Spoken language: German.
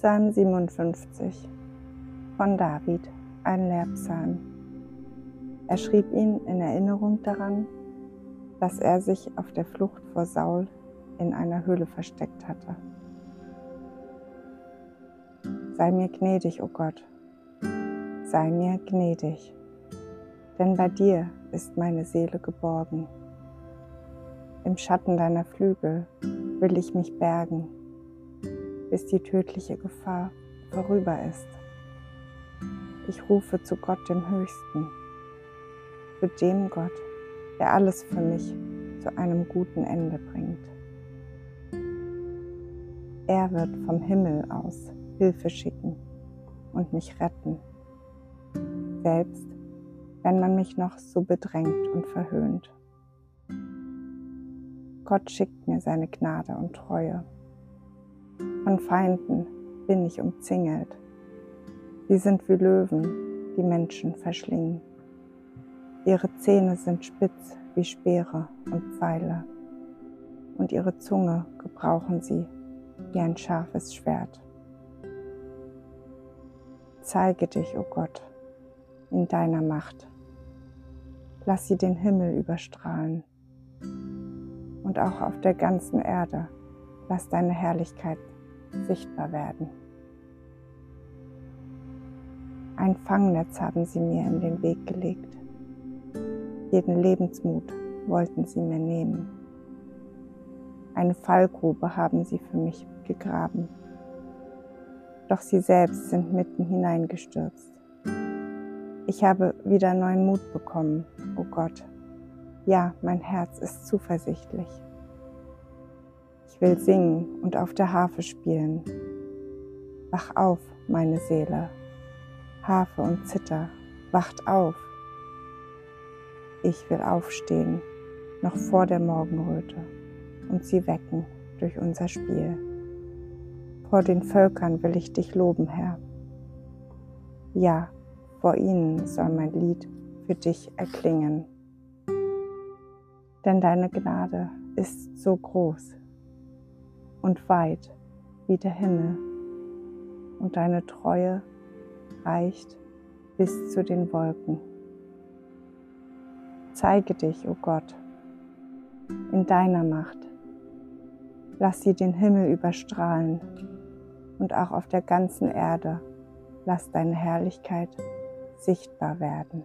Psalm 57 von David, ein Lehrpsalm. Er schrieb ihn in Erinnerung daran, dass er sich auf der Flucht vor Saul in einer Höhle versteckt hatte. Sei mir gnädig, o oh Gott, sei mir gnädig, denn bei dir ist meine Seele geborgen. Im Schatten deiner Flügel will ich mich bergen, bis die tödliche Gefahr vorüber ist. Ich rufe zu Gott dem Höchsten, zu dem Gott, der alles für mich zu einem guten Ende bringt. Er wird vom Himmel aus Hilfe schicken und mich retten, selbst wenn man mich noch so bedrängt und verhöhnt. Gott schickt mir seine Gnade und Treue. Von Feinden bin ich umzingelt. Sie sind wie Löwen, die Menschen verschlingen. Ihre Zähne sind spitz wie Speere und Pfeile, und ihre Zunge gebrauchen sie wie ein scharfes Schwert. Zeige dich, o oh Gott, in deiner Macht. Lass sie den Himmel überstrahlen. Und auch auf der ganzen Erde lass deine Herrlichkeit sichtbar werden. Ein Fangnetz haben sie mir in den Weg gelegt. Jeden Lebensmut wollten sie mir nehmen. Eine Fallgrube haben sie für mich gegraben doch sie selbst sind mitten hineingestürzt. Ich habe wieder neuen Mut bekommen, o oh Gott. Ja, mein Herz ist zuversichtlich. Ich will singen und auf der Harfe spielen. Wach auf, meine Seele. Harfe und Zither, wacht auf. Ich will aufstehen, noch vor der Morgenröte, und sie wecken durch unser Spiel. Vor den Völkern will ich dich loben, Herr. Ja, vor ihnen soll mein Lied für dich erklingen. Denn deine Gnade ist so groß und weit wie der Himmel, und deine Treue reicht bis zu den Wolken. Zeige dich, o oh Gott, in deiner Macht. Lass sie den Himmel überstrahlen und auch auf der ganzen Erde lass deine Herrlichkeit sichtbar werden.